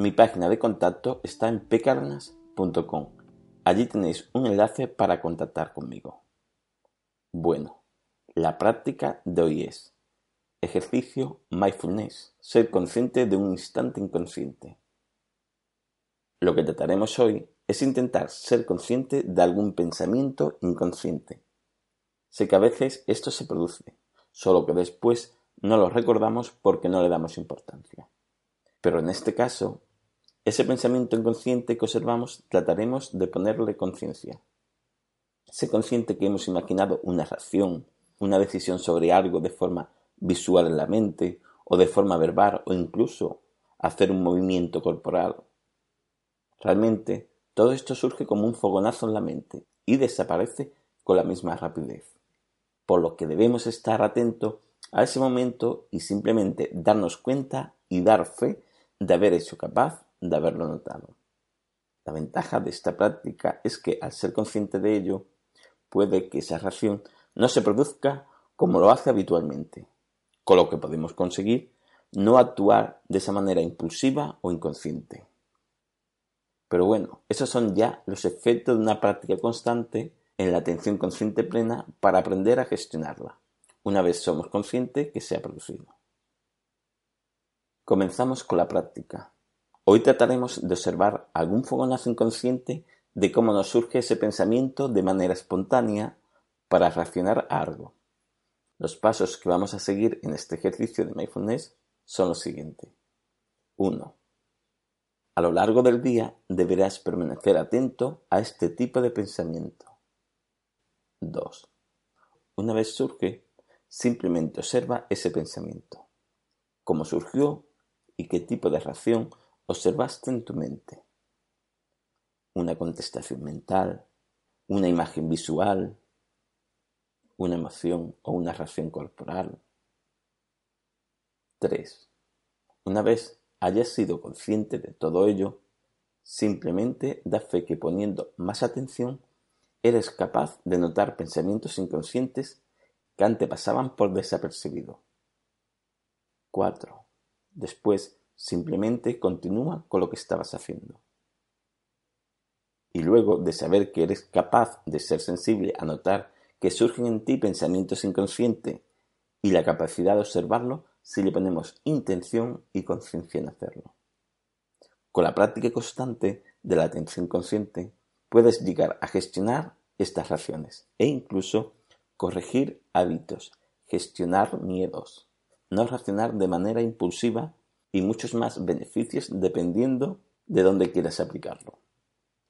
mi página de contacto está en pecarnas.com. Allí tenéis un enlace para contactar conmigo. Bueno, la práctica de hoy es ejercicio mindfulness, ser consciente de un instante inconsciente. Lo que trataremos hoy es intentar ser consciente de algún pensamiento inconsciente. Sé que a veces esto se produce, solo que después no lo recordamos porque no le damos importancia. Pero en este caso ese pensamiento inconsciente que observamos trataremos de ponerle conciencia. Ese consciente que hemos imaginado una reacción, una decisión sobre algo de forma visual en la mente, o de forma verbal, o incluso hacer un movimiento corporal. Realmente, todo esto surge como un fogonazo en la mente y desaparece con la misma rapidez. Por lo que debemos estar atentos a ese momento y simplemente darnos cuenta y dar fe de haber hecho capaz de haberlo notado. La ventaja de esta práctica es que al ser consciente de ello, puede que esa reacción no se produzca como lo hace habitualmente, con lo que podemos conseguir no actuar de esa manera impulsiva o inconsciente. Pero bueno, esos son ya los efectos de una práctica constante en la atención consciente plena para aprender a gestionarla, una vez somos conscientes que se ha producido. Comenzamos con la práctica. Hoy trataremos de observar algún fogonazo inconsciente de cómo nos surge ese pensamiento de manera espontánea para reaccionar a algo. Los pasos que vamos a seguir en este ejercicio de mindfulness son los siguientes. 1. A lo largo del día deberás permanecer atento a este tipo de pensamiento. 2. Una vez surge, simplemente observa ese pensamiento. Cómo surgió y qué tipo de reacción observaste en tu mente una contestación mental, una imagen visual, una emoción o una reacción corporal. 3. Una vez hayas sido consciente de todo ello, simplemente da fe que poniendo más atención eres capaz de notar pensamientos inconscientes que antes pasaban por desapercibido. 4. Después Simplemente continúa con lo que estabas haciendo. Y luego de saber que eres capaz de ser sensible a notar que surgen en ti pensamientos inconscientes y la capacidad de observarlo si le ponemos intención y conciencia en hacerlo. Con la práctica constante de la atención consciente puedes llegar a gestionar estas reacciones e incluso corregir hábitos, gestionar miedos, no reaccionar de manera impulsiva y muchos más beneficios dependiendo de dónde quieras aplicarlo.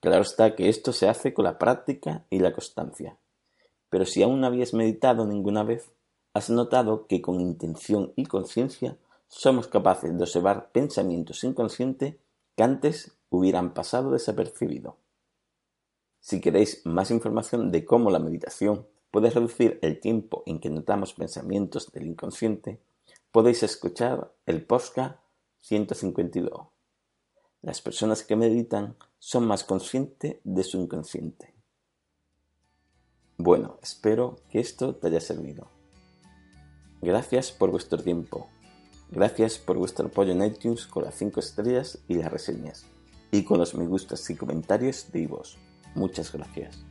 Claro está que esto se hace con la práctica y la constancia. Pero si aún no habías meditado ninguna vez, has notado que con intención y conciencia somos capaces de observar pensamientos inconscientes que antes hubieran pasado desapercibido. Si queréis más información de cómo la meditación puede reducir el tiempo en que notamos pensamientos del inconsciente, podéis escuchar el podcast 152. Las personas que meditan son más conscientes de su inconsciente. Bueno, espero que esto te haya servido. Gracias por vuestro tiempo. Gracias por vuestro apoyo en iTunes con las 5 estrellas y las reseñas. Y con los me gustas y comentarios de vos. Muchas gracias.